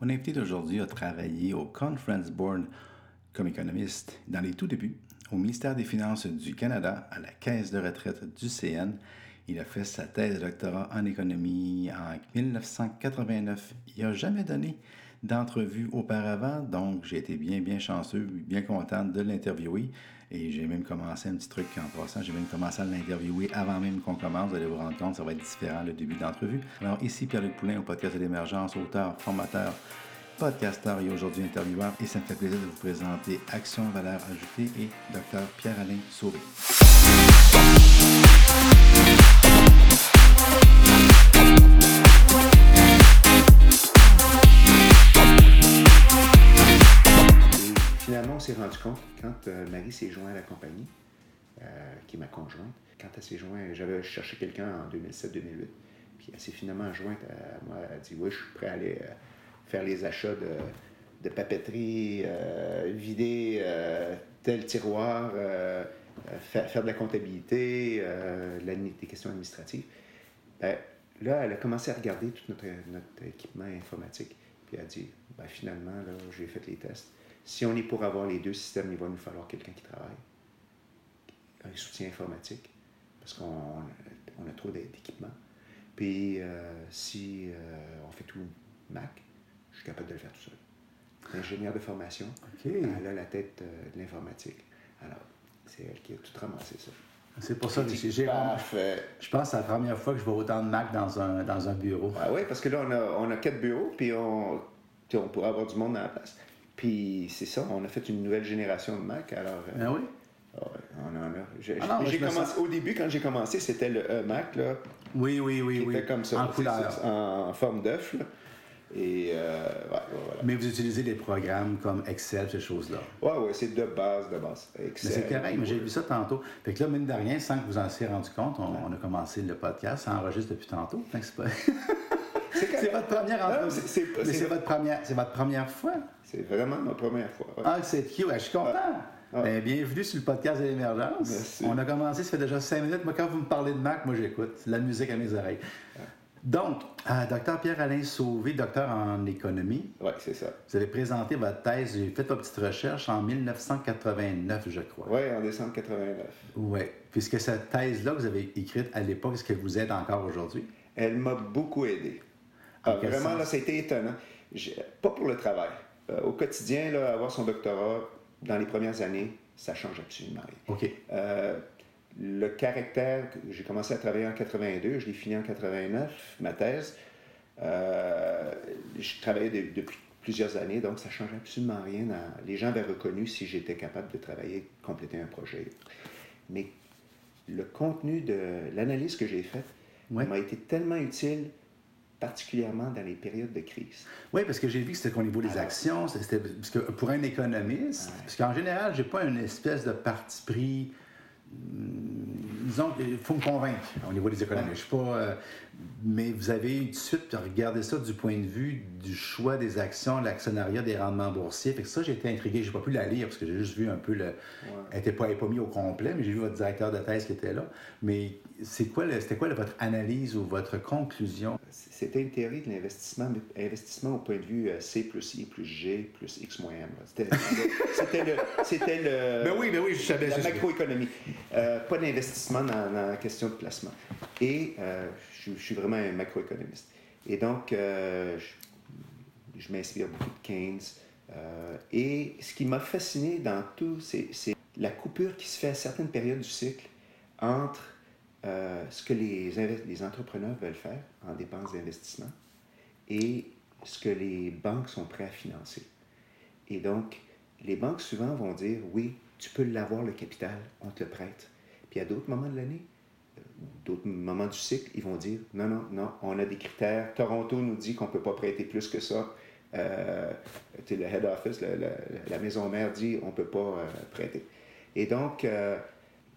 Mon invité d'aujourd'hui a travaillé au Conference Board comme économiste dans les tout débuts, au ministère des Finances du Canada, à la Caisse de retraite du CN. Il a fait sa thèse de doctorat en économie en 1989. Il n'a jamais donné d'entrevue auparavant, donc j'ai été bien, bien chanceux, bien content de l'interviewer. Et j'ai même commencé un petit truc en passant, j'ai même commencé à l'interviewer avant même qu'on commence. Vous allez vous rendre compte, ça va être différent le début d'entrevue. Alors ici Pierre-Luc Poulain au podcast de l'émergence, auteur, formateur, podcasteur et aujourd'hui intervieweur. Et ça me fait plaisir de vous présenter Action Valeur Ajoutée et Dr Pierre-Alain Sauvé. Rendu compte, quand euh, Marie s'est jointe à la compagnie, euh, qui est ma conjointe, quand elle s'est jointe, j'avais cherché quelqu'un en 2007-2008, puis elle s'est finalement jointe à moi, elle a dit Oui, je suis prêt à aller euh, faire les achats de, papeterie, vider tel tiroir, faire, de la comptabilité, des questions administratives. Ben, là, elle a commencé à regarder tout notre, équipement informatique, puis elle a dit ben, Finalement, j'ai fait les tests si on est pour avoir les deux systèmes, il va nous falloir quelqu'un qui travaille, un soutien informatique, parce qu'on a trop d'équipements. Puis euh, si euh, on fait tout Mac, je suis capable de le faire tout seul. Ingénieur de formation, elle a la tête euh, de l'informatique. Alors, c'est elle qui a tout ramassé ça. C'est pour ça que j'ai. Je pense que c'est la première fois que je vois autant de Mac dans un, dans un bureau. Ah oui, parce que là, on a, on a quatre bureaux, puis on, on pourrait avoir du monde dans la place. Puis c'est ça, on a fait une nouvelle génération de Mac. Alors, euh, ah oui? On en a. J'ai, ah commencé, Au début, quand j'ai commencé, c'était le e-Mac. Là, oui, oui, oui. Qui oui. était comme ça. En couleur. En, forme d'œuf. Et euh, voilà. Mais vous utilisez des programmes comme Excel, ces choses-là? Oui, oui, c'est de base, de base. Excel. c'est correct, mais j'ai vu ça tantôt. Fait que là, mine de rien, sans que vous en soyez rendu compte, on, a commencé le podcast, ça enregistre depuis tantôt. c'est pas. c'est votre première entrevue. C'est votre première, c'est votre première fois. C'est vraiment ma première fois. Ah, c'est cute. je suis content. Ah. Ben, bienvenue sur le podcast de l'émergence. On a commencé, ça fait déjà cinq minutes. Moi, quand vous me parlez de Mac, moi, j'écoute. La musique à mes oreilles. Donc, euh, docteur Pierre-Alain Sauvé, docteur en économie. Oui, c'est ça. Vous avez présenté votre thèse, j'ai fait votre petite recherche en 1989, je crois. Oui, en décembre 89. Oui. Puisque cette thèse-là que vous avez écrite à l'époque, est-ce qu'elle vous aide encore aujourd'hui? Elle m'a beaucoup aidé. Ah, vraiment, là, ça a été étonnant. Pas pour le travail. Euh, au quotidien, là, avoir son doctorat dans les premières années, ça change absolument rien. OK. Euh, le caractère, j'ai commencé à travailler en 82, je l'ai fini en 89, ma thèse. Euh, je travaillais depuis plusieurs années, donc ça ne change absolument rien. Les gens avaient reconnu si j'étais capable de travailler, compléter un projet. Mais le contenu de l'analyse que j'ai faite m'a été tellement utile particulièrement dans les périodes de crise. Oui, parce que j'ai vu que c'était au niveau des actions, c'était, parce que pour un économiste, parce qu'en général, j'ai pas une espèce de parti pris hmm, disons il faut me convaincre au niveau des économies. Je suis pas. Euh, mais vous avez tout de suite regardé ça du point de vue du choix des actions, l'actionnariat des rendements boursiers. Fait que ça, été intrigué. J'ai pas pu la lire parce que j'ai juste vu un peu le. Elle n'était pas, pas mis au complet, mais j'ai vu votre directeur de thèse qui était là. Mais c'est quoi, c'était quoi votre analyse ou votre conclusion? C'était une théorie de l'investissement, investissement au point de vue euh, C plus I plus G plus X moins M. C'était le. C'était le. Ben oui, ben oui, je savais. La macroéconomie. Euh, pas d'investissement dans, la question de placement. Et euh, je, suis vraiment un macroéconomiste. Et donc, je, je m'inspire beaucoup de Keynes. et ce qui m'a fasciné dans tout, c'est la coupure qui se fait à certaines périodes du cycle entre euh, ce que les, les, entrepreneurs veulent faire en dépenses d'investissement et ce que les banques sont prêtes à financer. Et donc, les banques souvent vont dire, oui, tu peux l'avoir le capital, on te le prête. Puis à d'autres moments de l'année, euh, d'autres moments du cycle, ils vont dire, non, non, non, on a des critères. Toronto nous dit qu'on ne peut pas prêter plus que ça. Euh, le head office, la maison mère dit, on ne peut pas euh, prêter. Et donc,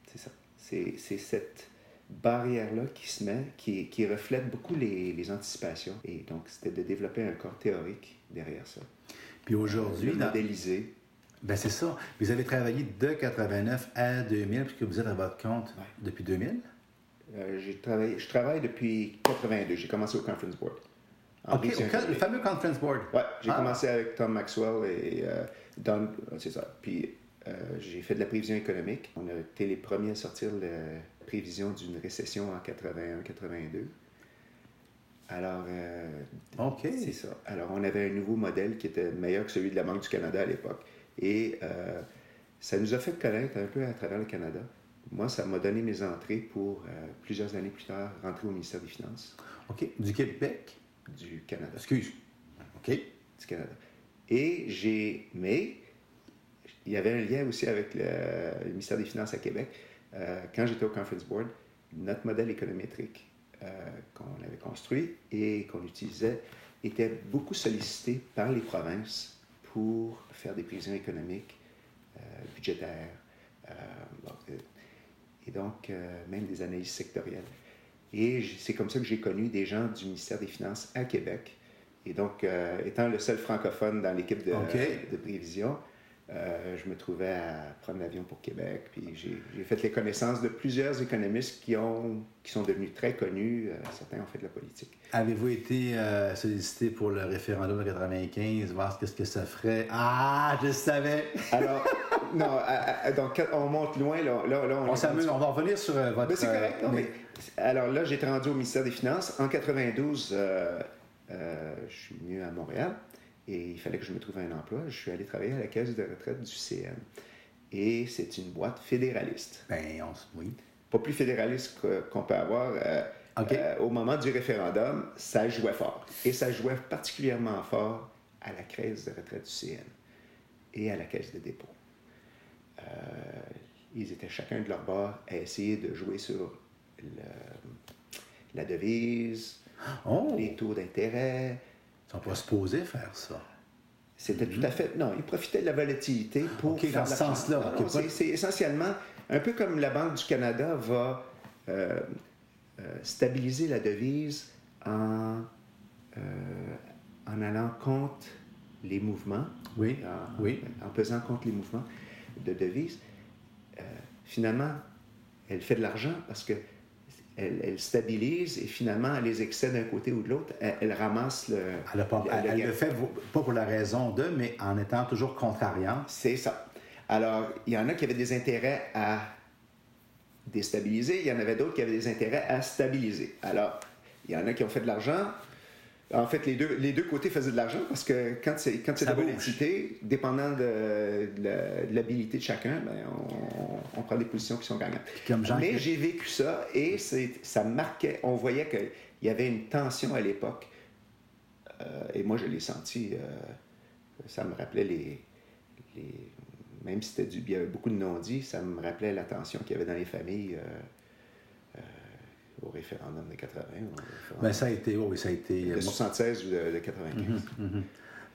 c'est ça. C'est cette barrière-là qui se met, qui, qui reflète beaucoup les, les, anticipations. Et donc, c'était de développer un corps théorique derrière ça. Puis aujourd'hui... Euh, modéliser. Ben c'est ça. Vous avez travaillé de 89 à 2000, puisque vous êtes à votre compte depuis 2000? Euh, travaillé, je travaille depuis 82. J'ai commencé au Conference Board. au- le fameux Conference Board. Ouais, j'ai Ah. commencé avec Tom Maxwell et euh, Don, c'est ça. Puis euh, j'ai fait de la prévision économique. On a été les premiers à sortir la prévision d'une récession en 81-82. Alors, euh, c'est ça. Alors, on avait un nouveau modèle qui était meilleur que celui de la Banque du Canada à l'époque. Et euh, ça nous a fait connaître un peu à travers le Canada. Moi, ça m'a donné mes entrées pour, euh, plusieurs années plus tard, rentrer au ministère des Finances OK. Du Québec? du Canada. Excuse. OK. du Canada. Et j'ai. Mais il y avait un lien aussi avec le, le ministère des Finances à Québec. Euh, quand j'étais au Conference Board, notre modèle économétrique euh, qu'on avait construit et qu'on utilisait était beaucoup sollicité par les provinces pour faire des prévisions économiques, budgétaires, bon, et donc euh, même des analyses sectorielles. Et c'est comme ça que j'ai connu des gens du ministère des Finances à Québec. Et donc, euh, étant le seul francophone dans l'équipe de, prévision, euh, je me trouvais à prendre l'avion pour Québec. Puis j'ai j'ai fait les connaissances de plusieurs économistes qui, ont, qui sont devenus très connus. Euh, certains ont fait de la politique. Avez-vous été euh, sollicité pour le référendum de 95, voir ce que ça ferait? Ah, je savais! Alors, non, à- à- donc on monte loin, là, là, là, On s'amuse, on va revenir sur euh, votre... Mais c'est correct. euh, non, mais- alors là, j'étais rendu au ministère des Finances. En 92, euh, je suis venu à Montréal et il fallait que je me trouve un emploi. Je suis allé travailler à la caisse de retraite du CN. Et c'est une boîte fédéraliste. Ben, on oui. Pas plus fédéraliste qu'on peut avoir. euh, au moment du référendum, ça jouait fort. Et ça jouait particulièrement fort à la caisse de retraite du CN et à la caisse de dépôt. Euh, ils étaient chacun de leur bord à essayer de jouer sur le- la devise, Oh! les taux d'intérêt. Ils sont pas supposés faire ça. C'était tout à fait. Non, ils profitaient de la volatilité pour. Mm-hmm. OK, faire dans ce sens-là, pas- c'est- essentiellement un peu comme la Banque du Canada va euh, euh, stabiliser la devise en, euh, en allant contre les mouvements, Oui, en, oui. en pesant contre les mouvements de devise. Euh, finalement, elle fait de l'argent parce que elle, elle stabilise et finalement, les excès d'un côté ou de l'autre, elle, elle ramasse le. Elle, pas- le- elle- le fait pas pour la raison de, mais en étant toujours contrariant. C'est ça. Alors, il y en a qui avaient des intérêts à déstabiliser, il y en avait d'autres qui avaient des intérêts à stabiliser. Alors, il y en a qui ont fait de l'argent. En fait, les deux, les deux côtés faisaient de l'argent parce que quand c'est, quand c'est de bouge. volatilité, dépendant de, de la- de l'habilité de chacun, ben, on, on prend des positions qui sont gagnantes. Comme Mais j'ai vécu ça et c'est, ça marquait, on voyait qu'il y avait une tension à l'époque. Euh, et moi, je l'ai senti. euh, ça me rappelait les, les- Même si c'était du, il y avait beaucoup de non-dits, ça me rappelait la tension qu'il y avait dans les familles euh, au référendum de 80. au référendum Ben, ça a été, oui, ça a été. de moi- 76 ou de, de 95. Mhm.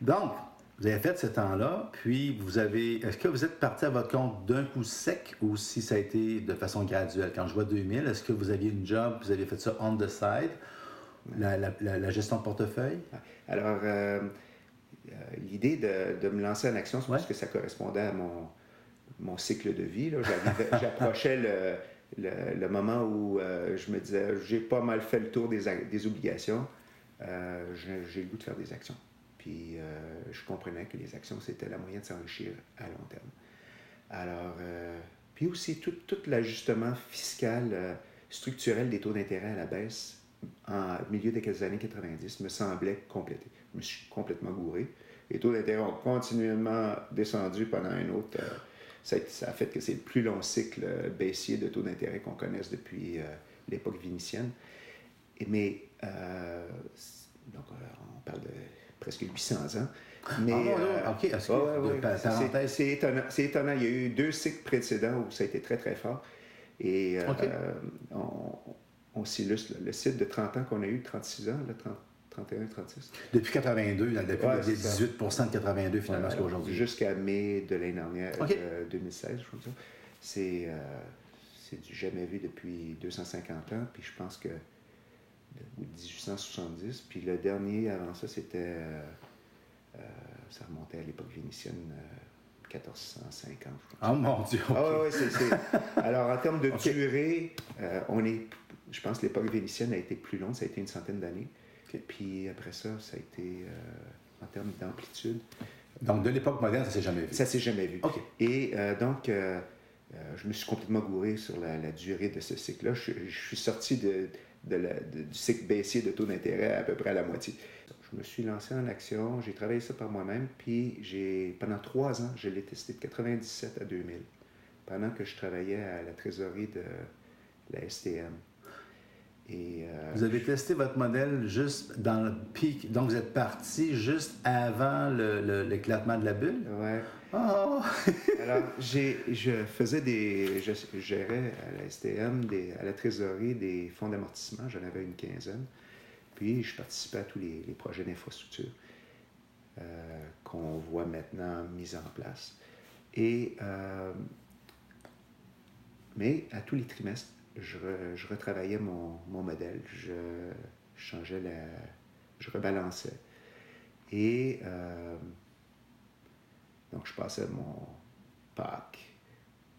Donc, vous avez fait ce temps-là, puis vous avez. Est-ce que vous êtes parti à votre compte d'un coup sec ou si ça a été de façon graduelle? Quand je vois 2000, est-ce que vous aviez une job, vous avez fait ça on the side, la, la- la- la gestion de portefeuille? Alors, euh, euh, l'idée de, de me lancer en action, c'est parce que ça correspondait à mon, mon cycle de vie. J'approchais le, le- moment où euh, je me disais, j'ai pas mal fait le tour des, des obligations, Euh, j'ai le goût de faire des actions. Puis euh, je comprenais que les actions, c'était la moyen de s'enrichir à long terme. Alors, euh, puis aussi tout, tout l'ajustement fiscal, structurel des taux d'intérêt à la baisse en milieu des années 90 me semblait complété. Je me suis complètement gouré. Les taux d'intérêt ont continuellement descendu pendant un autre. Ça, a, ça a fait que c'est le plus long cycle euh, baissier de taux d'intérêt qu'on connaisse depuis euh, l'époque vénitienne. Et, mais, euh, donc, on parle de presque 800 ans. Mais, Ah, euh, ouais, ouais, c'est- étonnant. Il y a eu deux cycles précédents où ça a été très, très fort. Et on, on s'illustre. Le cycle de 30 ans qu'on a eu, 36 ans, là, 30, 31, 36. Depuis 82, là, depuis Ouais, les c'est ça. 18 de 82 finalement, jusqu'à aujourd'hui. Jusqu'à mai de l'année dernière, Ok. de 2016, je crois que ça. C'est, euh, c'est du jamais vu depuis 250 ans, puis je pense que de- ou 1870, puis le dernier avant ça, c'était, euh, euh, ça remontait à l'époque vénitienne, euh, 1450, je crois. Oh mon Dieu! Ah ouais, ouais, c'est, c'est- Alors, en termes de durée, euh, on est, je pense que l'époque vénitienne a été plus longue, ça a été une centaine d'années. Puis après ça, ça a été euh, en termes d'amplitude. Donc, de l'époque moderne, ça s'est jamais vu? Ça s'est jamais vu. Et euh, donc, euh, je me suis complètement gouré sur la, durée de ce cycle-là. Je, suis sorti de, du cycle baissier de taux d'intérêt à peu près à la moitié. Je me suis lancé en action, j'ai travaillé ça par moi-même, puis j'ai pendant trois ans, je l'ai testé de 97 à 2000, pendant que je travaillais à la trésorerie de la STM. Et, euh, vous avez testé votre modèle juste dans le pic, donc vous êtes parti juste avant l'éclatement de la bulle? Oui. Oh! Alors, je faisais des. Je, gérais à la STM, des, à la trésorerie, des fonds d'amortissement, j'en avais une quinzaine. Puis, je participais à tous les, projets d'infrastructure euh, qu'on voit maintenant mis en place. Et. Euh, mais à tous les trimestres, je, je retravaillais mon, mon, modèle, je changeais la. je rebalançais. Et euh, donc, je passais mon Pâques,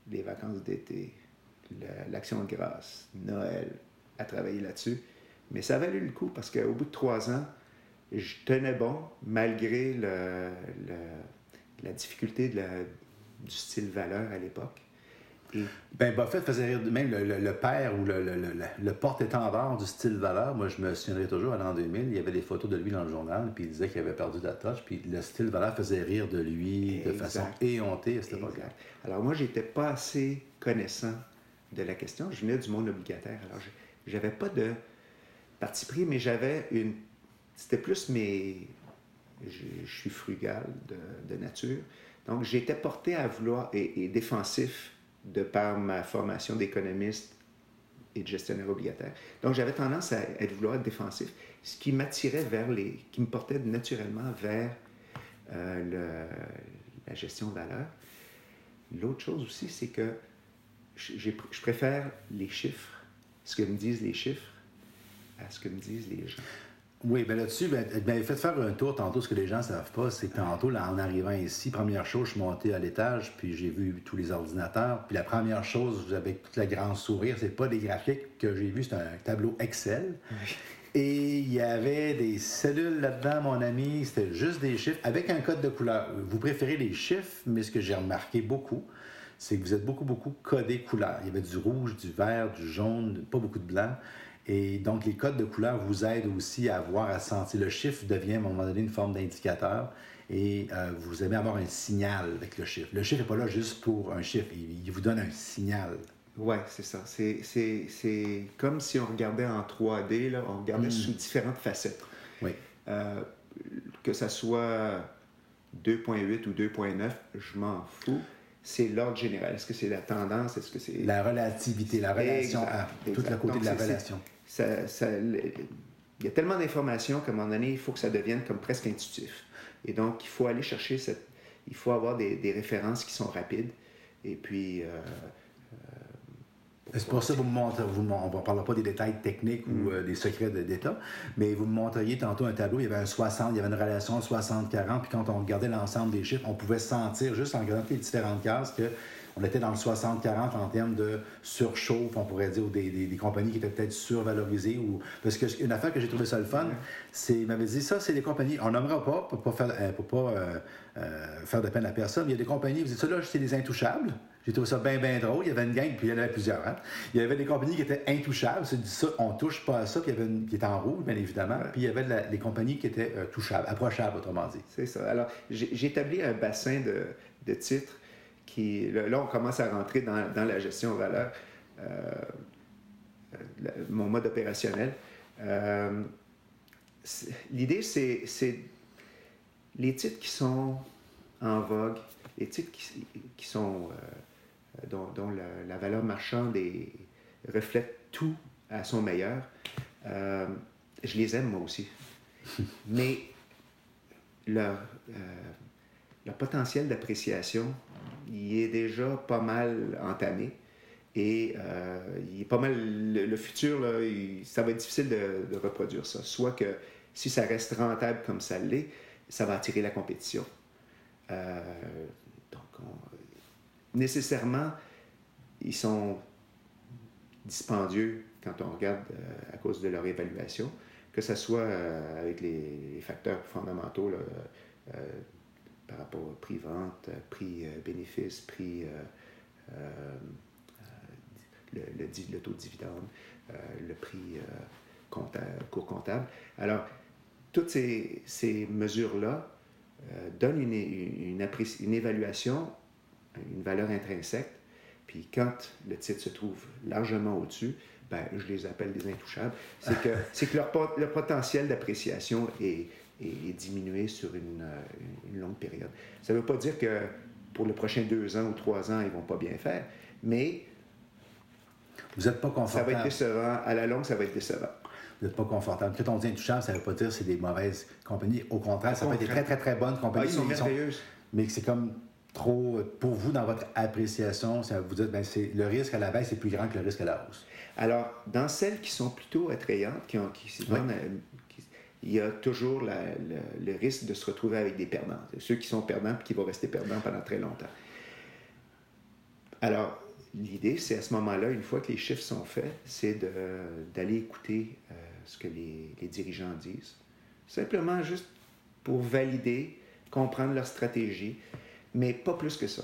les vacances d'été, l'Action de grâce, Noël, à travailler là-dessus. Mais ça a valu le coup parce qu'au bout de trois ans, je tenais bon malgré le, la difficulté du style valeur à l'époque. Ben, Buffett faisait rire, même le, père ou le, le porte-étendard du style valeur. Moi, je me souviendrai toujours, à l'an 2000, il y avait des photos de lui dans le journal, puis il disait qu'il avait perdu la touche, puis le style valeur faisait rire de lui de façon éhontée à cette époque-là. Alors, moi, j'étais pas assez connaissant de la question. Je venais du monde obligataire. Alors, j'avais pas de parti pris, mais j'avais une. C'était plus mes. Je, suis frugal de, de nature. Donc, j'étais porté à vouloir. et défensif de par ma formation d'économiste et de gestionnaire obligataire. Donc, j'avais tendance à vouloir être défensif, ce qui m'attirait vers les. qui me portait naturellement vers euh, la gestion de valeur. L'autre chose aussi, c'est que je préfère les chiffres, ce que me disent les chiffres, à ce que me disent les gens. Oui, bien là-dessus, ben, ben, faites faire un tour tantôt. Ce que les gens ne savent pas, c'est que tantôt, là, en arrivant ici, première chose, je suis monté à l'étage, puis j'ai vu tous les ordinateurs. Puis la première chose, avec toute la grande sourire, c'est pas des graphiques que j'ai vus, c'est un tableau Excel. Et il y avait des cellules là-dedans, mon ami. C'était juste des chiffres avec un code de couleur. Vous préférez les chiffres, mais ce que j'ai remarqué beaucoup, c'est que vous êtes beaucoup, beaucoup codé couleur. Il y avait du rouge, du vert, du jaune, pas beaucoup de blanc. Et donc, les codes de couleur vous aident aussi à voir, à sentir. Le chiffre devient à un moment donné une forme d'indicateur et euh, vous aimez avoir un signal avec le chiffre. Le chiffre n'est pas là juste pour un chiffre, il, vous donne un signal. Oui, c'est ça. C'est comme si on regardait en 3D, là, on regardait hmm. sous différentes facettes. Oui. Euh, que ça soit 2.8 ou 2.9, je m'en fous c'est l'ordre général. Est-ce que c'est la tendance? Est-ce que c'est... La relativité, la relation à tout le côté de la relation il y a tellement d'informations qu'à un moment donné, il faut que ça devienne comme presque intuitif. Et donc, il faut aller chercher cette. Il faut avoir des, références qui sont rapides. Et puis. Euh, euh, c'est pour ça que vous me montrez, vous, on ne parlera pas des détails techniques ou mm. euh, des secrets d'État, mais vous me montriez tantôt un tableau, il y avait un 60, il y avait une relation 60-40, puis quand on regardait l'ensemble des chiffres, on pouvait sentir, juste en regardant les différentes cases, que on était dans le 60-40 en termes de surchauffe, on pourrait dire, ou des, des, compagnies qui étaient peut-être survalorisées. Ou... Parce qu'une affaire que j'ai trouvé ça le fun, c'est, il m'avait dit, ça, c'est des compagnies, on n'aimera pas pour pas, faire, euh, pour pas euh, euh, faire de peine à personne, il y a des compagnies, vous dites, ça là, c'est des intouchables. J'ai trouvé ça bien, bien drôle. Il y avait une gang, puis il y en avait plusieurs. Hein. Il y avait des compagnies qui étaient intouchables. C'est dit ça, on touche pas à ça. Puis il y avait une qui était en rouge, bien évidemment. Puis il y avait des compagnies qui étaient touchables, approchables, autrement dit. C'est ça. Alors, j'ai établi un bassin de, de titres là, on commence à rentrer dans, la gestion valeur, euh, mon mode opérationnel. Euh, l'idée, c'est les titres qui sont en vogue, les titres qui, sont, euh, dont, la, valeur marchande reflète tout à son meilleur, je les aime moi aussi. Mais leur, leur potentiel d'appréciation il est déjà pas mal entamé. Et euh, il est pas mal. Le, futur, là, ça va être difficile de, reproduire ça. Soit que si ça reste rentable comme ça l'est, ça va attirer la compétition. Euh, donc, nécessairement, ils sont dispendieux quand on regarde euh, à cause de leur évaluation. que ce soit avec les, facteurs fondamentaux euh, par rapport au prix-vente, prix-bénéfice, prix, le, le, taux de dividende, le prix comptable, cours comptable. Alors, toutes ces, ces mesures-là donnent une, une, une évaluation, une valeur intrinsèque puis quand le titre se trouve largement au-dessus, ben, je les appelle des intouchables. C'est que, que leur, leur, potentiel d'appréciation est, est, diminué sur une, euh, une, longue période. Ça ne veut pas dire que pour les prochains deux ans ou trois ans, ils ne vont pas bien faire, mais vous n'êtes pas confortable. Ça va être décevant. À la longue, ça va être décevant. Vous n'êtes pas confortable. Quand on dit intouchable, ça ne veut pas dire que c'est des mauvaises compagnies. Au contraire, ça peut être des très, très, très bonnes compagnies. Ah, ils sont merveilleuses. Mais c'est comme trop, pour vous, dans votre appréciation, ça vous dites, ben, c'est, le risque à la baisse est plus grand que le risque à la hausse? Alors, dans celles qui sont plutôt attrayantes, qui, ont, qui, il y a toujours le, risque de se retrouver avec des perdants. Ceux qui sont perdants et qui vont rester perdants pendant très longtemps. Alors, l'idée, c'est à ce moment-là, une fois que les chiffres sont faits, c'est d'aller écouter euh, ce que les, les, dirigeants disent. Simplement juste pour valider, comprendre leur stratégie, mais pas plus que ça.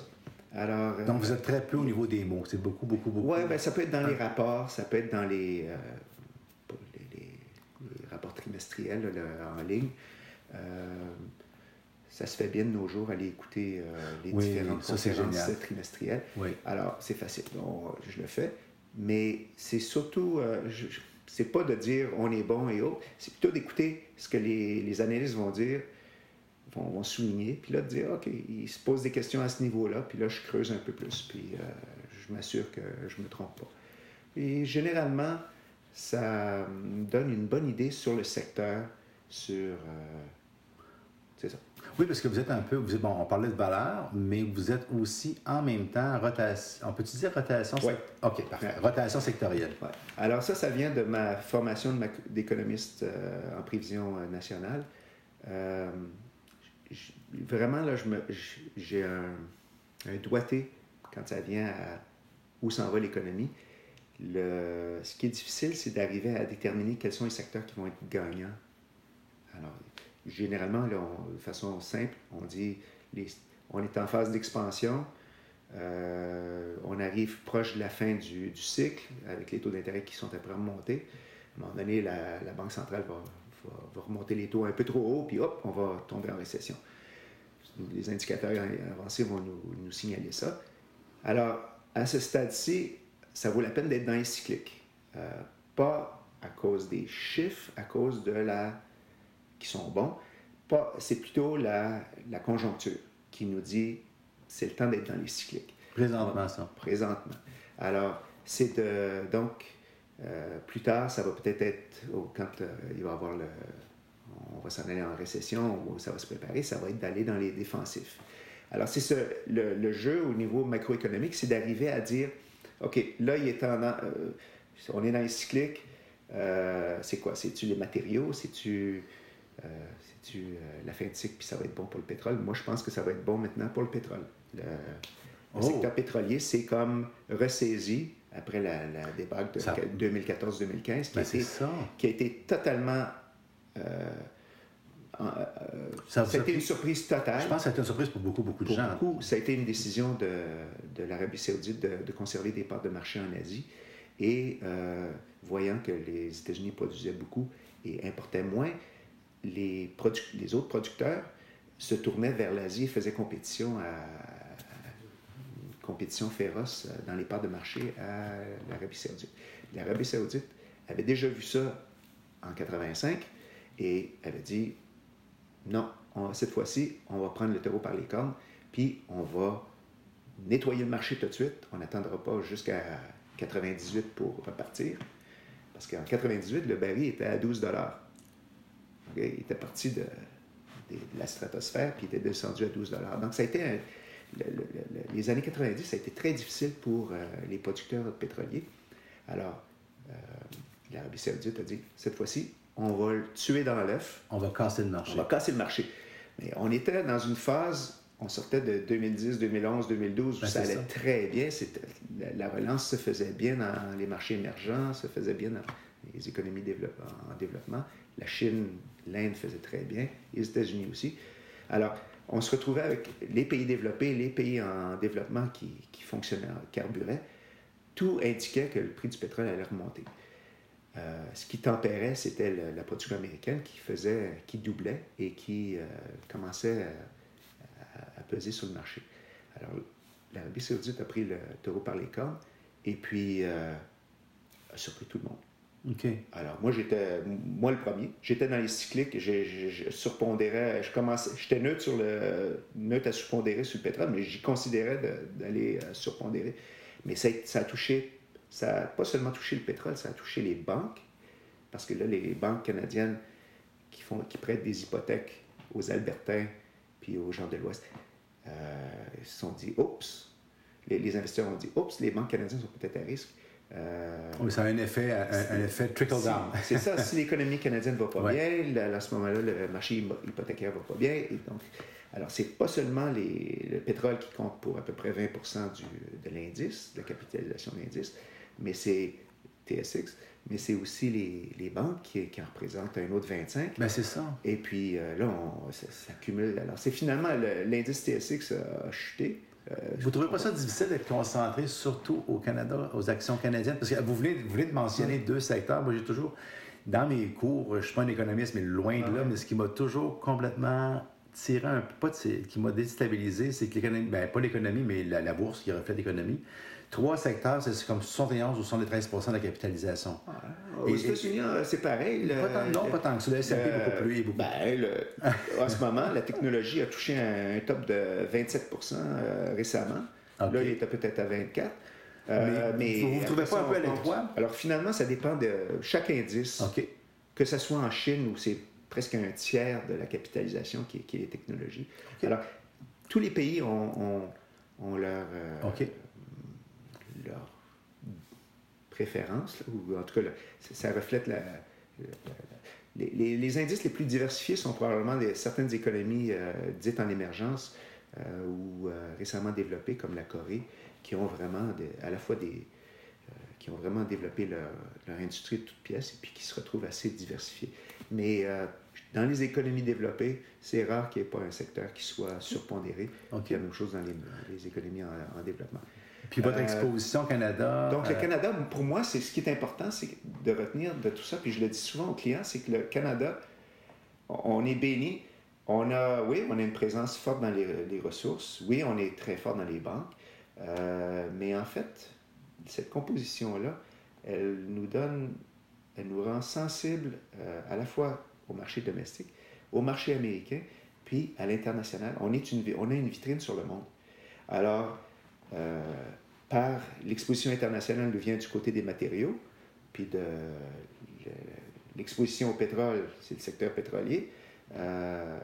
Alors, Donc, vous êtes très peu au niveau des mots. C'est beaucoup, beaucoup, beaucoup. Oui, ben, ça peut être dans les rapports, ça peut être dans les, euh, trimestriels en ligne. Euh, ça se fait bien de nos jours, aller écouter euh, les différentes conférences trimestrielles. Oui. Alors, c'est facile. je le fais. Mais c'est surtout, c'est pas de dire on est bon et autres, c'est plutôt d'écouter ce que les, les analystes vont dire vont, souligner, puis là, de dire, OK, il se pose des questions à ce niveau-là, puis là, je creuse un peu plus, puis euh, je m'assure que je ne me trompe pas. Et généralement, ça me donne une bonne idée sur le secteur, sur... Euh, c'est ça. Oui, parce que vous êtes un peu, vous êtes, bon, on parlait de valeur, mais vous êtes aussi en même temps rotation. On peut-tu dire rotation Oui. OK, parfait. Rotation sectorielle. Ouais. Alors, ça, ça vient de ma formation d'économiste euh, en prévision nationale vraiment, là, j'ai un, un, doigté quand ça vient à où s'en va l'économie. Ce qui est difficile, c'est d'arriver à déterminer quels sont les secteurs qui vont être gagnants. Alors, généralement, de façon simple, on dit les, on est en phase d'expansion, euh, on arrive proche de la fin du, cycle avec les taux d'intérêt qui sont à peu remonter. À un moment donné, la, Banque centrale va, remonter les taux un peu trop haut, puis hop, on va tomber en récession les indicateurs avancés vont nous, signaler ça. Alors, à ce stade-ci, ça vaut la peine d'être dans les cycliques. Euh, pas à cause des chiffres, à cause de la... qui sont bons. Pas, c'est plutôt la, la conjoncture qui nous dit c'est le temps d'être dans les cycliques. Présentement, ça. Présentement. Alors, c'est de, donc, euh, plus tard, ça va peut-être être, quand euh, il va y avoir le, on va s'en aller en récession ou ça va se préparer, ça va être d'aller dans les défensifs. Alors, c'est ce, le, jeu au niveau macroéconomique, c'est d'arriver à dire, OK, là, il est en, euh, on est dans les cycliques, euh, c'est quoi? C'est-tu les matériaux? C'est-tu euh, euh, la fin de cycle, puis ça va être bon pour le pétrole? Moi, je pense que ça va être bon maintenant pour le pétrole. Le, oh. secteur pétrolier, c'est comme ressaisi après la, la débâcle de 2014-2015, qui, ben, qui, a été totalement ça, a été une surprise totale. Je pense que ça a été une surprise pour beaucoup, beaucoup de gens. Beaucoup, ça a été une décision de, de l'Arabie saoudite de, de, conserver des parts de marché en Asie. Et euh, voyant que les États-Unis produisaient beaucoup et importaient moins, les, les autres producteurs se tournaient vers l'Asie et faisaient compétition à, compétition féroce dans les parts de marché à l'Arabie saoudite. L'Arabie saoudite avait déjà vu ça en 85 et avait dit non, cette fois-ci, on va prendre le taureau par les cornes, puis on va nettoyer le marché tout de suite. On n'attendra pas jusqu'à 98 pour repartir. Parce qu'en 98, le baril était à 12 Il était parti de, la stratosphère, puis il était descendu à 12 Donc, ça a été les années 90, ça a été très difficile pour euh, les producteurs pétroliers. Alors, euh, l'Arabie saoudite a dit, cette fois-ci, on va le tuer dans l'œuf. On va casser le marché. On va casser le marché. Mais on était dans une phase, on sortait de 2010, 2011, 2012, où ben, ça allait très bien. La, la, relance se faisait bien dans les marchés émergents, se faisait bien dans les économies en développement. La Chine, l'Inde faisait très bien, les États-Unis aussi. Alors, on se retrouvait avec les pays développés, les pays en développement qui, qui fonctionnaient, carburaient. Tout indiquait que le prix du pétrole allait remonter. Euh, ce qui tempérait, c'était la production américaine qui faisait, qui doublait et qui euh, commençait à, peser sur le marché. Alors, l'Arabie saoudite a pris le taureau par les cornes et puis euh, a surpris tout le monde. OK. Alors, moi, j'étais, moi le premier, j'étais dans les cycliques, je, je, surpondérais, je commençais, j'étais neutre sur le, neutre à surpondérer sur le pétrole, mais j'y considérais d'aller surpondérer. Mais ça, ça a touché ça n'a pas seulement touché le pétrole, ça a touché les banques, parce que là, les banques canadiennes qui, font, qui prêtent des hypothèques aux Albertains puis aux gens de l'Ouest, euh, se sont dit, oups, les, investisseurs ont dit, oups, les banques canadiennes sont peut-être à risque. Euh, oui, ça a un effet, un, effet trickle-down. C'est ça, si l'économie canadienne ne va pas bien, à ce moment-là, le marché hypothécaire ne va pas bien. Et donc, alors, ce n'est pas seulement les, le pétrole qui compte pour à peu près 20 du, de l'indice, de la capitalisation de l'indice, mais c'est TSX, mais c'est aussi les, les banques qui, qui, en représentent un autre 25. Ben c'est ça. Et puis euh, là, on, ça, cumule. Alors, c'est finalement l'indice TSX a, chuté. Euh, vous ne trouvez pas ça difficile d'être concentré surtout au Canada, aux actions canadiennes? Parce que vous venez, vous venez de mentionner deux secteurs. Moi, j'ai toujours, dans mes cours, je ne suis pas un économiste, mais loin de là, mais ce qui m'a toujours complètement tiré un peu, pas qui m'a déstabilisé, c'est que l'économie, ben, pas l'économie, mais la, la bourse qui reflète l'économie, Trois secteurs, c'est comme 71 ou 73% de la capitalisation. aux États-Unis, euh, c'est pareil. non, pas tant que ça. Le S&P beaucoup euh, plus. Beaucoup ben, en ce moment, la technologie a touché un, top de 27% euh, récemment. Là, il était peut-être à 24 mais, vous ne trouvez pas un peu à l'étroit? Alors, finalement, ça dépend de chaque indice. Que ce soit en Chine, où c'est presque un tiers de la capitalisation qui est, qui est les technologies. Alors, tous les pays ont, ont, leur leur préférence, ou en tout cas, ça reflète la, les, les, indices les plus diversifiés sont probablement certaines économies euh, dites en émergence euh, ou euh, récemment développées, comme la Corée, qui ont vraiment à la fois des, qui ont vraiment développé leur, leur, industrie de toutes pièces et puis qui se retrouvent assez diversifiés. Mais dans les économies développées, c'est rare qu'il n'y ait pas un secteur qui soit surpondéré. Donc, il y a la même chose dans les, les économies en développement. Puis votre euh, exposition au Canada. Donc, le euh, Canada, pour moi, c'est ce qui est important, c'est de retenir de tout ça. Puis je le dis souvent aux clients, c'est que le Canada, on est béni. On a, oui, on a une présence forte dans les, ressources. Oui, on est très fort dans les banques. Euh, mais en fait, cette composition-là, elle nous donne, elle nous rend sensibles à la fois au marché domestique, au marché américain, puis à l'international. On, est une, on a une vitrine sur le monde. Alors, par l'exposition internationale nous vient du côté des matériaux, puis de l'exposition au pétrole, c'est le secteur pétrolier. Euh,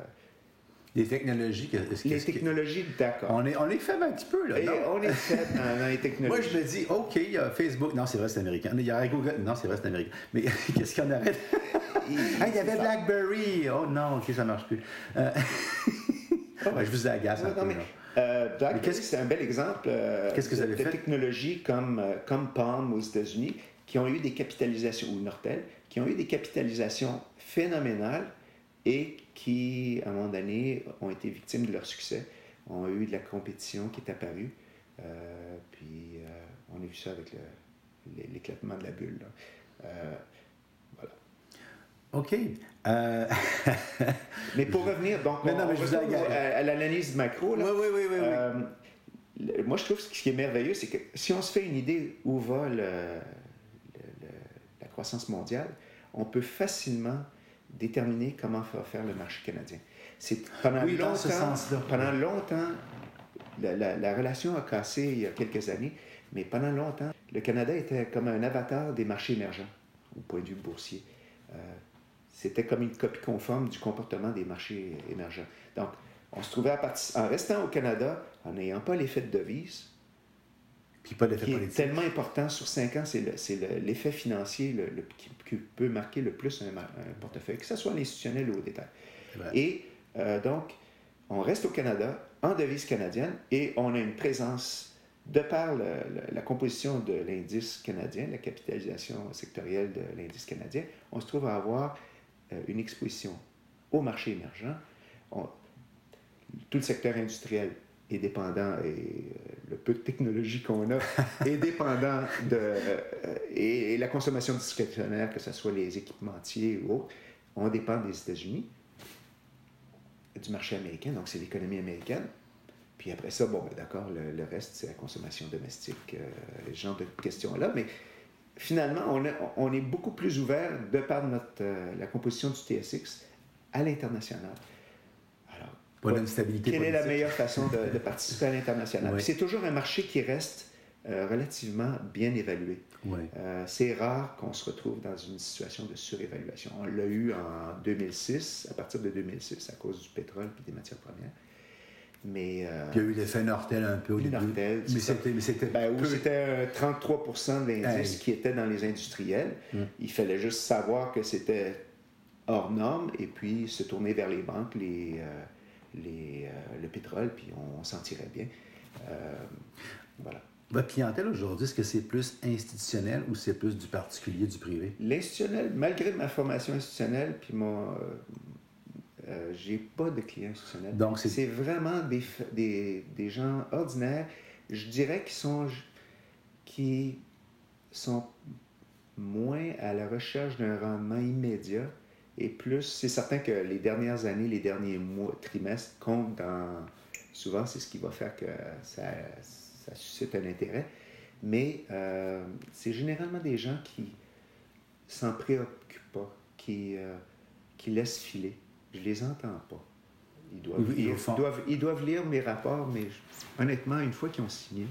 les technologies. les technologies, d'accord. On est, on est faible un petit peu, là. Non? on est faible dans, les technologies. Moi, je me dis, OK, il y a Facebook. Non, c'est vrai, c'est américain. Il y a Google. Non, c'est vrai, c'est américain. Mais qu'est-ce qu'il y en a il, y avait BlackBerry. Oh non, OK, ça ne marche plus. Euh... je vous agace un peu. Euh, c'est un bel exemple euh, de, technologies comme, euh, comme Palm aux États-Unis qui ont eu des capitalisations, ou Nortel, qui ont eu des capitalisations phénoménales et qui, à un moment donné, ont été victimes de leur succès, ont eu de la compétition qui est apparue. puis on a vu ça avec l'éclatement de la bulle. OK. Euh, Mais pour revenir, donc, on, à, l'analyse macro. Là, oui, oui, oui. oui, euh, moi, je trouve ce qui est merveilleux, c'est que si on se fait une idée où va la croissance mondiale, on peut facilement déterminer comment va faire le marché canadien. C'est pendant oui, longtemps, dans ce sens-là. Pendant longtemps, la, la, relation a cassé il y a quelques années, mais pendant longtemps, le Canada était comme un avatar des marchés émergents au point de vue boursier. Euh, c'était comme une copie conforme du comportement des marchés émergents. Donc, on se trouvait à partir, en restant au Canada, en n'ayant pas l'effet de devise, Puis pas qui est tellement important sur cinq ans, c'est l'effet financier le, qui, peut marquer le plus un, portefeuille, que ce soit l'institutionnel ou au détail. Et euh, donc, on reste au Canada en devise canadienne et on a une présence de par la composition de l'indice canadien, la capitalisation sectorielle de l'indice canadien, on se trouve à avoir une exposition au marché émergent. tout le secteur industriel est dépendant, et euh, le peu de technologie qu'on a est dépendant de... Euh, et, la consommation discrétionnaire, que ce soit les équipementiers ou autres, on dépend des États-Unis, du marché américain, donc c'est l'économie américaine. Puis après ça, bon, ben, d'accord, le, reste, c'est la consommation domestique, euh, ce genre de questions-là. Mais finalement, on, on, est beaucoup plus ouvert de par notre, euh, la composition du TSX à l'international. Alors, stabilité quelle est la meilleure façon de, participer à l'international? C'est toujours un marché qui reste euh, relativement bien évalué. Euh, c'est rare qu'on se retrouve dans une situation de surévaluation. On l'a eu en 2006, à partir de 2006, à cause du pétrole et des matières premières. Mais, euh, il y a eu l'effet Nortel un peu au début. Nortel, mais c'était, mais c'était, ben, c'était 33 de l'indice qui était dans les industriels. Hum. Il fallait juste savoir que c'était hors norme et puis se tourner vers les banques, les, euh, les, euh, le pétrole, puis on, s'en tirait bien. voilà. Votre clientèle aujourd'hui, est-ce que c'est plus institutionnel ou c'est plus du particulier, du privé? L'institutionnel, malgré ma formation institutionnelle, puis mon, euh, j'ai pas de clients institutionnels. Donc, c'est vraiment des, des, des, gens ordinaires, je dirais, qui sont, qui sont moins à la recherche d'un rendement immédiat et plus, c'est certain que les dernières années, les derniers mois, trimestres comptent dans. Souvent, c'est ce qui va faire que ça, ça suscite un intérêt. Mais euh, c'est généralement des gens qui s'en préoccupent pas, qui, euh, qui laissent filer. Je les entends pas. Ils doivent, lire, ils, doivent, lire mes rapports, mais honnêtement, une fois qu'ils ont signé,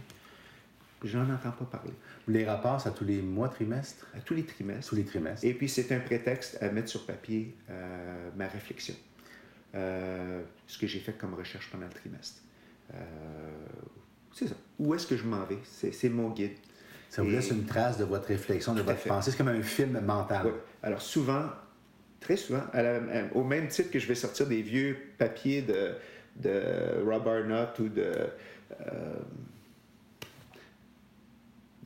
j'en entends pas parler. Les rapports, c'est à tous les mois, trimestres? À tous les trimestres. Tous les trimestres. Et puis, c'est un prétexte à mettre sur papier euh, ma réflexion. Euh, ce que j'ai fait comme recherche pendant le trimestre. Euh, c'est ça. Où est-ce que je m'en vais? C'est mon guide. Ça vous laisse une trace de votre réflexion, de votre pensée. C'est comme un film mental. Alors, souvent, très souvent, au même titre que je vais sortir des vieux papiers de, de Robert Nutt ou de. Euh,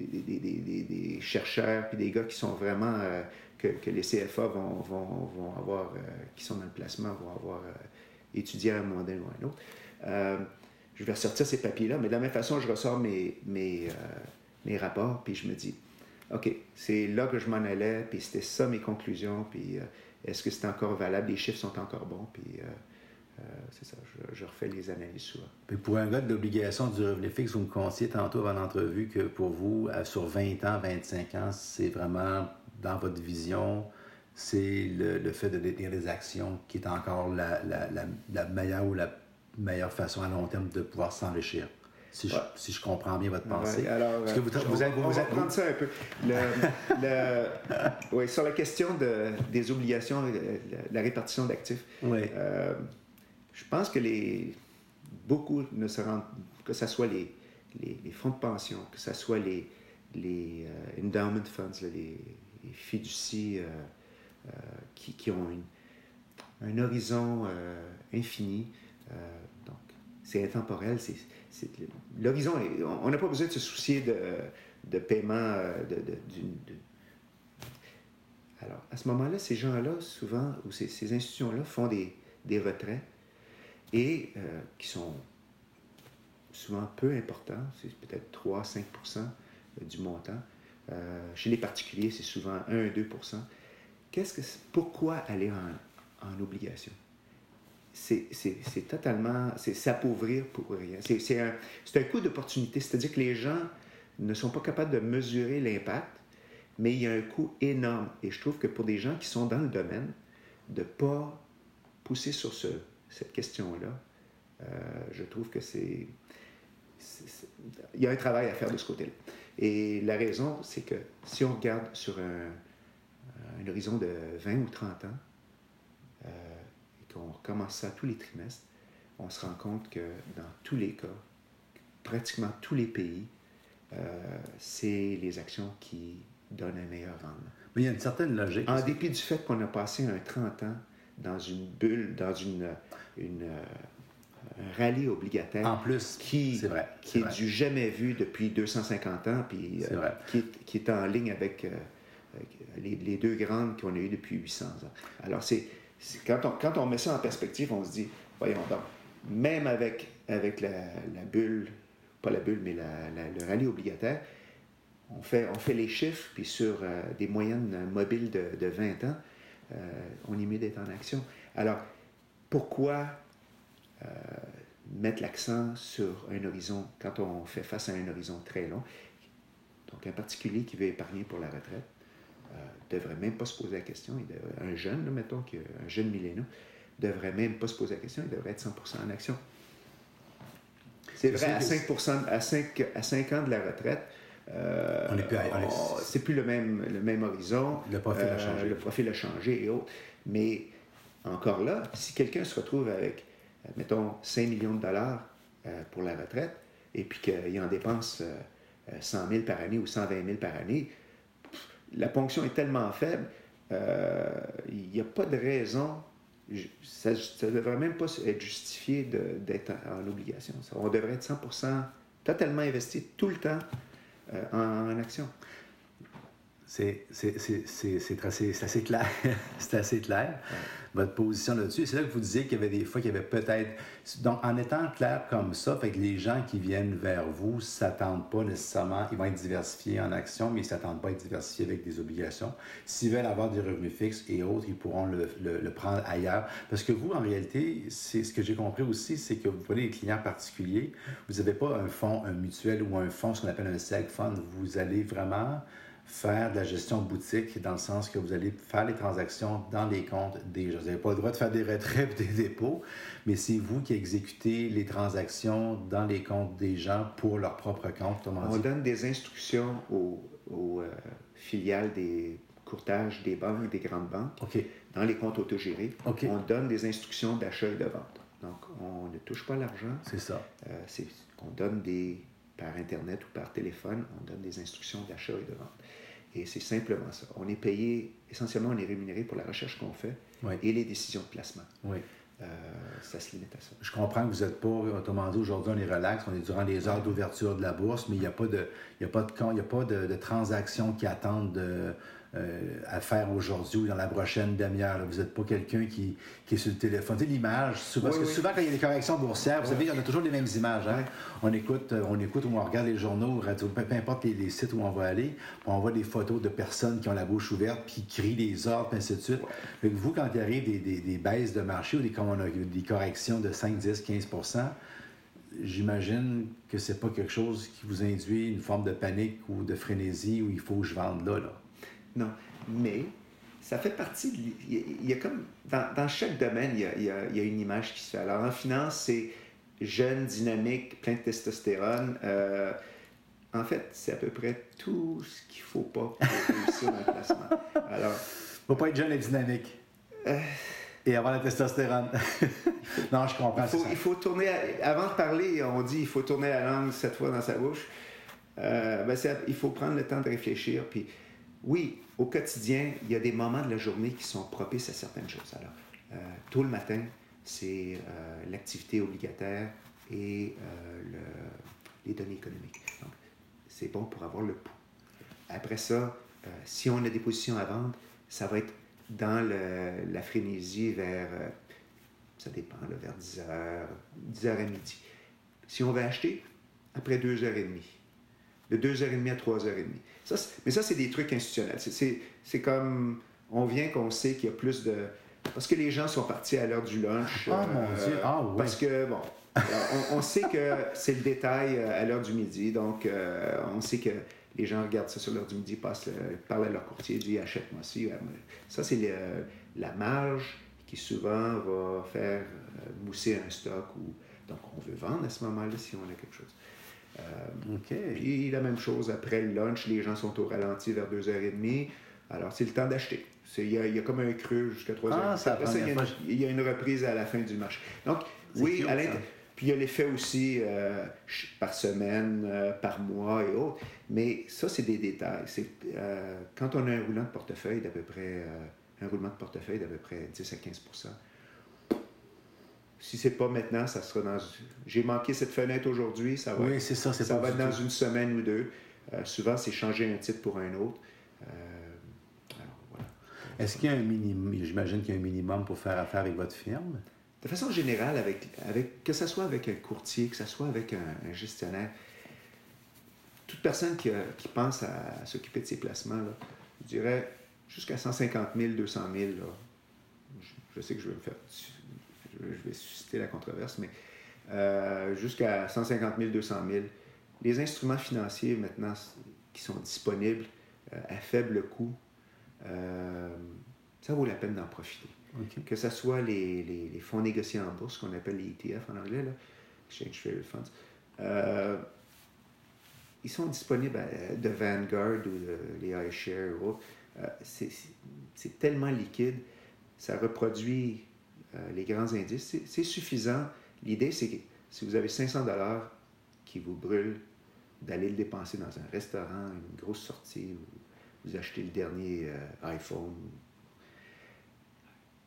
des, chercheurs puis des gars qui sont vraiment. Euh, que, les CFA vont, vont, vont avoir. Euh, qui sont dans le placement, vont avoir étudié à un moment donné ou à un autre. je vais ressortir ces papiers-là, mais de la même façon, je ressors mes, mes, mes rapports, puis je me dis, OK, c'est là que je m'en allais, puis c'était ça mes conclusions, puis est-ce que c'est encore valable? Les chiffres sont encore bons, puis euh, euh, c'est ça, je, refais les analyses souvent. Puis pour un gars de l'obligation du revenu fixe, vous me consiez tantôt avant l'entrevue que pour vous, sur 20 ans, 25 ans, c'est vraiment dans votre vision, c'est le, fait de détenir des actions qui est encore la meilleure ou la meilleure façon à long terme de pouvoir s'enrichir si, je, si je comprends bien votre pensée. alors, que vous, vous, on, va prendre ça un peu. Le, oui, sur la question de, des obligations, la, répartition d'actifs, euh, je pense que les, beaucoup ne se rendent, que ce soit les, les, fonds de pension, que ce soit les, les euh, endowment funds, les, les fiducies euh, qui, qui, ont une, un horizon infini, c'est intemporel, c'est l'horizon, on n'a pas besoin de se soucier de, paiement euh, de, Alors, à ce moment-là, ces gens-là, souvent, ou ces, institutions-là font des, retraits et euh, qui sont souvent peu importants, c'est peut-être 3-5% du montant. Euh, chez les particuliers, c'est souvent 1-2% Qu'est-ce que Pourquoi aller en obligation? C'est totalement, c'est s'appauvrir pour rien. C'est un, un coup d'opportunité, c'est-à-dire que les gens ne sont pas capables de mesurer l'impact, mais il y a un coût énorme. Et je trouve que pour des gens qui sont dans le domaine, de ne pas pousser sur ce, cette question-là, euh, je trouve que c'est... Il y a un travail à faire de ce côté-là. Et la raison, c'est que si on regarde sur un, horizon de 20 ou 30 ans, qu'on recommence ça tous les trimestres, on se rend compte que dans tous les cas, pratiquement tous les pays, euh, c'est les actions qui donnent un meilleur rendement. Mais il y a une certaine logique. En dépit du fait qu'on a passé un 30 ans dans une bulle, dans une, une, un rallye obligataire. En plus, qui, c'est vrai. Qui est, du jamais vu depuis 250 ans, puis euh, qui, est, qui, est, en ligne avec, euh, les, les, deux grandes qu'on a eues depuis 800 ans. Alors, c'est, quand, on, met ça en perspective, on se dit, voyons donc, même avec, avec la, bulle, pas la bulle, mais le rallye obligataire, on fait, on fait les chiffres, puis sur euh, des moyennes mobiles de, de 20 ans, on y met d'être en action. Alors, pourquoi euh, mettre l'accent sur un horizon quand on fait face à un horizon très long. Donc, un particulier qui veut épargner pour la retraite ne euh, devrait même pas se poser la question. Il un jeune, mettons, un jeune millénaire, ne devrait même pas se poser la question. Il devrait être 100 en action. C'est vrai, à 5, à, 5, à 5 ans de la retraite, euh, c'est plus le même, le même horizon. Le profil a changé. Le profil a changé et autres. Mais encore là, si quelqu'un se retrouve avec euh, mettons, 5 millions de dollars euh, pour la retraite, et puis qu'il en dépense 100 euh, 000 par année ou 120 000 par année, la ponction est tellement faible, il n'y a pas de raison, ça ne devrait même pas être justifié d'être en, obligation. On devrait être 100 totalement investi tout le temps en, en action. C'est assez clair. c'est assez clair, votre position là-dessus. C'est là que vous disiez qu'il y avait des fois qu'il y avait peut-être. Donc, en étant clair comme ça, fait que les gens qui viennent vers vous s'attendent pas nécessairement. Ils vont être diversifiés en actions, mais ils ne s'attendent pas à être diversifiés avec des obligations. S'ils veulent avoir des revenus fixes et autres, ils pourront le, le, prendre ailleurs. Parce que vous, en réalité, c'est ce que j'ai compris aussi, c'est que vous prenez des clients particuliers. Vous n'avez pas un fonds, un mutuel ou un fonds, ce qu'on appelle un seg fund. Vous allez vraiment faire de la gestion boutique dans le sens que vous allez faire les transactions dans les comptes des gens. Vous n'avez pas le droit de faire des retraits des dépôts, mais c'est vous qui exécutez les transactions dans les comptes des gens pour leur propre compte. On donne des instructions aux, aux euh, filiales des courtages des banques, des grandes banques, dans les comptes autogérés. On donne des instructions d'achat et de vente. Donc, on ne touche pas l'argent. C'est ça. Euh, on donne des, par Internet ou par téléphone, on donne des instructions d'achat et de vente. Et c'est simplement ça. On est payé, essentiellement, on est rémunéré pour la recherche qu'on fait et les décisions de placement. Oui. Euh, ça se limite à ça. Je comprends que vous n'êtes pas, autrement dit, aujourd'hui, on est relax, on est durant les heures d'ouverture de la bourse, mais il n'y a pas de, il y a pas de, il y a pas de, de transactions qui attendent de, euh, à faire aujourd'hui ou dans la prochaine demi-heure. Vous n'êtes pas quelqu'un qui, qui, est sur le téléphone. Tu sais, l'image, souvent, parce que souvent, quand il y a des corrections boursières, vous savez, on a toujours les mêmes images. Hein? On, écoute, euh, on écoute ou on regarde les journaux, radio, peu, importe les, sites où on va aller, on voit des photos de personnes qui ont la bouche ouverte, puis qui crient des ordres, et ainsi de suite. vous, quand il arrive des, des, des, baisses de marché ou des, comme on a, des corrections de 5, 10, 15% j'imagine que c'est pas quelque chose qui vous induit une forme de panique ou de frénésie où il faut que je vende là. là. Non. Mais ça fait partie. il, y a, comme. Dans, chaque domaine, il y, a, une image qui se fait. Alors, en finance, c'est jeune, dynamique, plein de testostérone. Euh, en fait, c'est à peu près tout ce qu'il ne faut pas pour réussir un placement. Alors. faut pas être jeune et dynamique. Euh, et avoir la testostérone. non, je comprends. Il faut, il faut tourner. avant de parler, on dit il faut tourner la langue cette fois dans sa bouche. Euh, ben, il faut prendre le temps de réfléchir. Puis oui, au quotidien, il y a des moments de la journée qui sont propices à certaines choses. Alors, euh, tôt le matin, c'est euh, l'activité obligataire et euh, les données économiques. Donc, c'est bon pour avoir le pouls. Après ça, si on a des positions à vendre, ça va être dans la frénésie vers, ça dépend, vers 10h, 10h à midi. Si on veut acheter, après 2h30. De 2h30 à 3h30 mais ça, c'est des trucs institutionnels. C'est comme, on vient qu'on sait qu'il y a plus de... Parce que les gens sont partis à l'heure du lunch. Ah, mon euh, Dieu, ah oui. Parce que, bon, on, sait que c'est le détail euh, à l'heure du midi, donc euh, on sait que les gens regardent ça sur l'heure du midi, passent parlent à leur courtier, disent achète-moi ci. Ça, c'est la marge qui souvent va faire mousser un stock. Ou, donc, on veut vendre à ce moment-là si on a quelque chose. Euh, puis la même chose après le lunch, les gens sont au ralenti vers 2h30. Alors, c'est le temps d'acheter. Il y, a comme un creux jusqu'à 3h. Ah, ça, il, y a une, reprise à la fin du marché. Donc, oui, à puis il y a l'effet aussi euh, par semaine, euh, par mois et autres. Mais ça, c'est des détails. C'est, quand on a un roulement de portefeuille d'à peu près, un roulement de portefeuille d'à peu près 10 à 15 si c'est pas maintenant, ça sera dans. J'ai manqué cette fenêtre aujourd'hui, ça va. Oui, c'est ça, c'est Ça va être dans une semaine ou deux. Euh, souvent, c'est changer un titre pour un autre. Euh, alors, voilà. Est-ce qu'il y a un minimum, j'imagine qu'il y a un minimum pour faire affaire avec votre firme? De façon générale, avec, avec, que ce soit avec un courtier, que ce soit avec un, un gestionnaire, toute personne qui, a- qui pense à, s'occuper de ses placements, là, je dirais jusqu'à 150 000, 200 000, là, je, je sais que je vais me faire, je, vais susciter la controverse, mais euh, jusqu'à 150 000, 200 000, les instruments financiers maintenant qui sont disponibles euh, à faible coût, euh, ça vaut la peine d'en profiter que ce soit les, les- les fonds négociés en bourse, qu'on appelle les ETF en anglais, là, Exchange Traded Funds, ils sont disponibles à- de Vanguard ou de, les iShares ou autres. C'est- tellement liquide, ça reproduit les grands indices. C'est- suffisant. L'idée, c'est que si vous avez 500 dollars qui vous brûlent, d'aller le dépenser dans un restaurant, une grosse sortie, ou vous achetez le dernier euh, iPhone,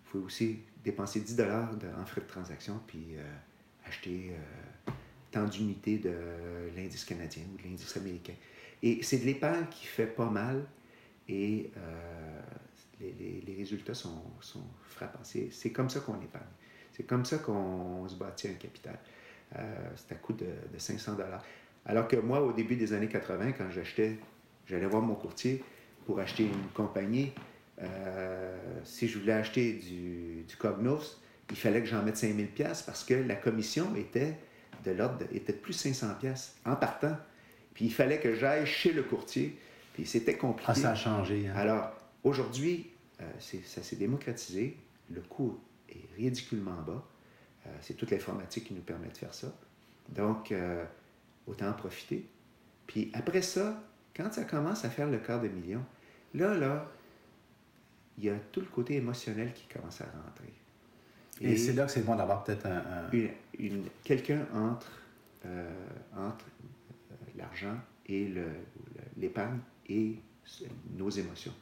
vous pouvez aussi dépenser 10 dollars en frais de transaction puis euh, acheter euh, tant d'unités de l'indice canadien ou de l'indice américain. Et c'est de l'épargne qui fait pas mal euh, les, les- les résultats sont, sont frappants. C'est comme ça qu'on épargne. C'est comme ça qu'on se bâtit un capital. Euh, c'est à coût de, de 500 dollars. Alors que moi, au début des années 80, quand j'achetais, j'allais voir mon courtier pour acheter une compagnie. Euh, si je voulais acheter du, du Cognos, il fallait que j'en mette 5000 pièces parce que la commission était de l'ordre de, était de plus 500 pièces en partant. Puis il fallait que j'aille chez le courtier. Puis c'était compliqué. Ah, ça a changé. hein? Alors, aujourd'hui, euh, ça s'est démocratisé. Le coût est ridiculement bas. Euh, c'est toute l'informatique qui nous permet de faire ça. Donc, euh, autant en profiter. Puis après ça, quand ça commence à faire le quart de million, là, là, il y a tout le côté émotionnel qui commence à rentrer. Et, c'est là que c'est bon d'avoir peut-être un. un- une- une- quelqu'un entre, euh, entre l'argent et le- le- l'épargne et nos émotions.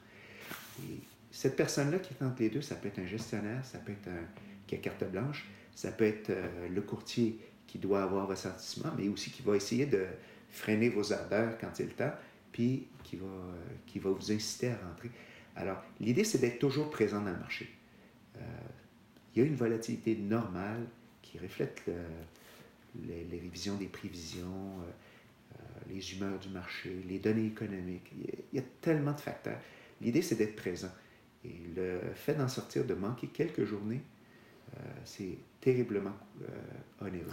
Et cette personne-là qui est entre les deux, ça peut être un gestionnaire, ça peut être un qui a carte blanche, ça peut être euh, le courtier qui doit avoir votre sentiment, mais aussi qui va essayer de freiner vos ardeurs quand c'est le temps, puis qui va, euh, qui va vous inciter à rentrer. Alors, l'idée, c'est d'être toujours présent dans le marché. Euh, il y a une volatilité normale qui reflète le- les, révisions des prévisions, les humeurs du marché, les données économiques. Il y a tellement de facteurs. L'idée, c'est d'être présent. Et le fait d'en sortir, de manquer quelques journées, euh, c'est terriblement euh, onéreux.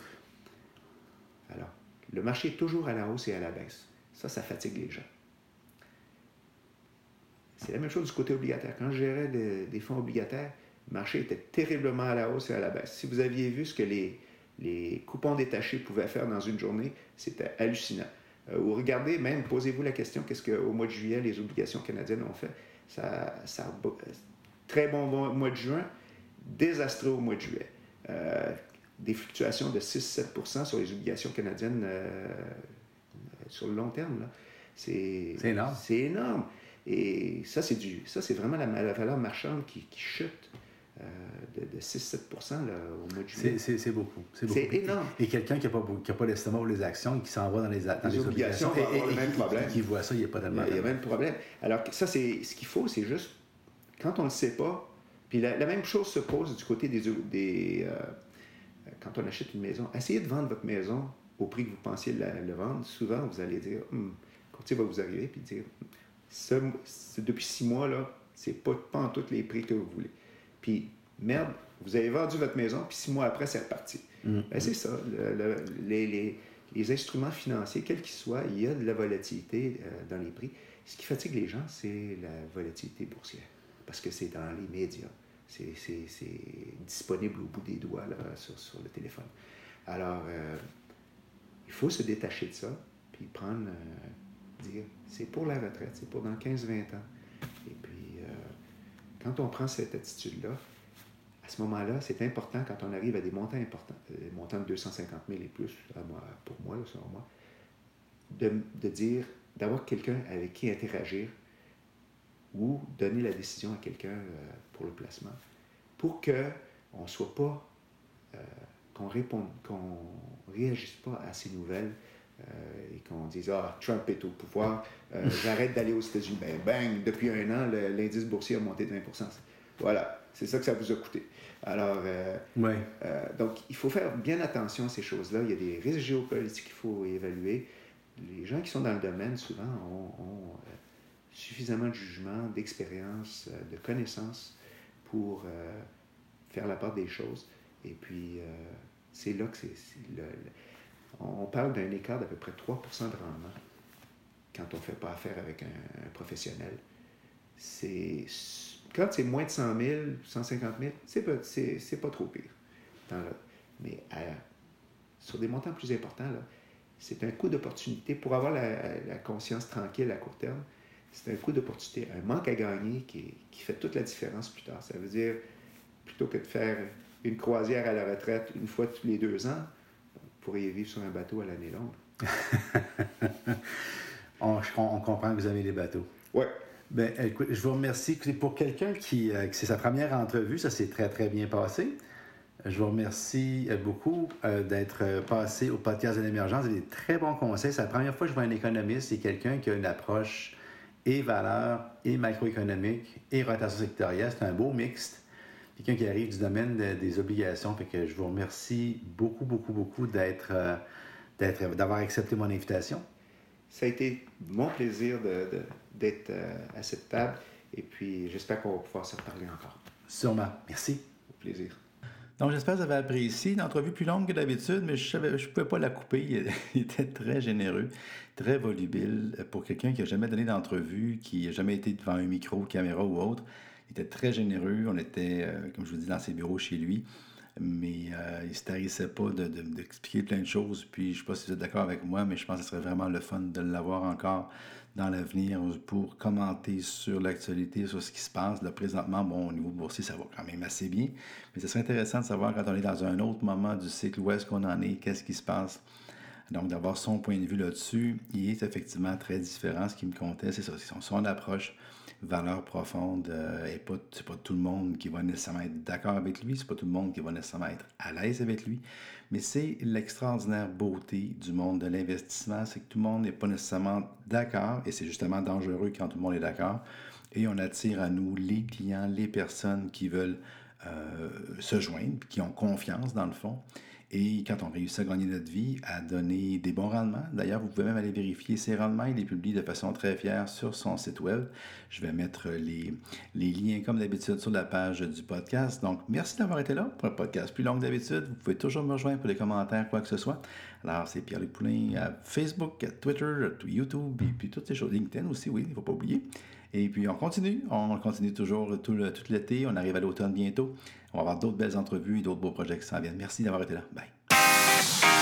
Alors, le marché est toujours à la hausse et à la baisse. Ça, ça fatigue les gens. C'est la même chose du côté obligataire. Quand je gérais des, fonds obligataires, le marché était terriblement à la hausse et à la baisse. Si vous aviez vu ce que les coupons détachés pouvaient faire dans une journée, c'était hallucinant. Euh, ou regardez, même, posez-vous la question, qu'est-ce qu'au mois de juillet, les obligations canadiennes ont fait? Ça, très bon mois- de juin, désastreux au mois de juillet. Euh, des fluctuations de 6-7% sur les obligations canadiennes euh, sur le long terme. C'est énorme. C'est énorme. Et ça, c'est du, ça, c'est vraiment la, la valeur marchande qui, qui chute de, de 6-7 là, au mois de juillet. C'est, beaucoup. C'est, énorme. Et quelqu'un qui n'a pas, qui a pas l'estomac pour les actions et qui s'en va dans les, dans Les les obligations obligations, va avoir et, le et même problème. qui voit ça, il n'y a pas Il y tellement a, il y a même problème. Alors, ça, c'est ce qu'il faut, c'est juste, quand on ne le sait pas, puis la, la même chose se pose du côté des... des euh, quand on achète une maison, essayez de vendre votre maison au prix que vous pensiez la- le vendre. Souvent, vous allez dire, Hum, le courtier va vous arriver puis dire, Ce- ce- depuis six mois, là, c'est pas, pas en tous les prix que vous voulez. Puis, merde, vous avez vendu votre maison, puis six mois après, c'est reparti. Mm. Ben, c'est ça. le- le- les, les- les instruments financiers, quels qu'ils soient, il y a de la volatilité euh, dans les prix. Ce qui fatigue les gens, c'est la volatilité boursière. Parce que c'est dans les médias. C'est, c'est- c'est disponible au bout des doigts là, sur, sur le téléphone. Alors, euh, il faut se détacher de ça, puis prendre, euh, dire, c'est pour la retraite, c'est pour dans 15-20 ans. Quand on prend cette attitude-là, à ce moment-là, c'est important quand on arrive à des montants importants, euh, des montants de 250 000 et plus, pour moi, selon moi, de, dire, d'avoir quelqu'un avec qui interagir ou donner la décision à quelqu'un euh, pour le placement, pour qu'on ne soit pas euh, qu'on réponde, qu'on réagisse pas à ces nouvelles euh, et qu'on dise Ah, Trump est au pouvoir, euh, j'arrête d'aller aux États-Unis. Ben, bang, depuis un an, l'indice boursier a monté de 20 Voilà, c'est ça que ça vous a coûté. Alors, euh, donc, il faut faire bien attention à ces choses-là. Il y a des risques géopolitiques qu'il faut évaluer. Les gens qui sont dans le domaine, souvent, ont, suffisamment de jugement, d'expérience, de connaissances pour faire la part des choses. Et puis, c'est là que c'est on parle d'un écart d'à peu près 3% de rendement quand on ne fait pas affaire avec un, professionnel. C'est, quand c'est moins de 100 000, 150 000, c'est pas, pas trop pire. mais sur des montants plus importants, c'est un coup d'opportunité pour avoir la, conscience tranquille à court terme. C'est un coup d'opportunité, un manque à gagner qui, qui fait toute la différence plus tard. Ça veut dire, plutôt que de faire une croisière à la retraite une fois tous les deux ans, pourriez vivre sur un bateau à l'année longue. on, comprend que vous avez des bateaux. Oui. Ben, écoute, je vous remercie. Pour quelqu'un qui, euh, c'est sa première entrevue, ça s'est très, très bien passé. Je vous remercie euh, beaucoup euh, d'être passé au podcast de l'émergence. Vous avez des très bons conseils. C'est la première fois que je vois un économiste et quelqu'un qui a une approche et valeur, et macroéconomique, et rotation sectorielle. C'est un beau mixte quelqu'un qui arrive du domaine des obligations. Fait que je vous remercie beaucoup, beaucoup, beaucoup d'être, euh, d'être, d'avoir accepté mon invitation. Ça a été mon plaisir d'être euh, à cette table et puis j'espère qu'on va pouvoir se reparler encore. Sûrement. Merci. Au plaisir. Donc, j'espère que vous avez apprécié. Une entrevue plus longue que d'habitude, mais je ne pouvais pas la couper. Il était très généreux, très volubile. Pour quelqu'un qui n'a jamais donné d'entrevue, qui n'a jamais été devant un micro, caméra ou autre, il était très généreux. On était, euh, comme je vous dis, dans ses bureaux chez lui. Mais euh, il ne se tarissait pas d'expliquer plein de choses. Puis je ne sais pas si vous êtes d'accord avec moi, mais je pense que ce serait vraiment le fun de l'avoir encore dans l'avenir pour commenter sur l'actualité, sur ce qui se passe. Là, présentement, bon, au niveau boursier, ça va quand même assez bien. Mais ce serait intéressant de savoir quand on est dans un autre moment du cycle, où est-ce qu'on en est, qu'est-ce qui se passe. Donc, d'avoir son point de vue là-dessus, il est effectivement très différent. Ce qui me comptait, c'est ça, son, son approche valeur profonde. Euh, et pas, c'est pas tout le monde qui va nécessairement être d'accord avec lui, c'est pas tout le monde qui va nécessairement être à l'aise avec lui, mais c'est l'extraordinaire beauté du monde de l'investissement, c'est que tout le monde n'est pas nécessairement d'accord, et c'est justement dangereux quand tout le monde est d'accord, et on attire à nous les clients, les personnes qui veulent euh, se joindre, qui ont confiance dans le fond. Et quand on réussit à gagner notre vie, à donner des bons rendements, d'ailleurs, vous pouvez même aller vérifier ses rendements. Il les publie de façon très fière sur son site web. Je vais mettre les, liens, comme d'habitude, sur la page du podcast. Donc, merci d'avoir été là pour un podcast plus long que d'habitude. Vous pouvez toujours me rejoindre pour les commentaires, quoi que ce soit. Alors, c'est Pierre-Luc Poulin à Facebook, à Twitter, à YouTube, et puis toutes ces choses. LinkedIn aussi, oui, il ne faut pas oublier. Et puis, on continue. On continue toujours tout l'été. On arrive à l'automne bientôt. On va avoir d'autres belles entrevues et d'autres beaux projets qui s'en viennent. Merci d'avoir été là. Bye.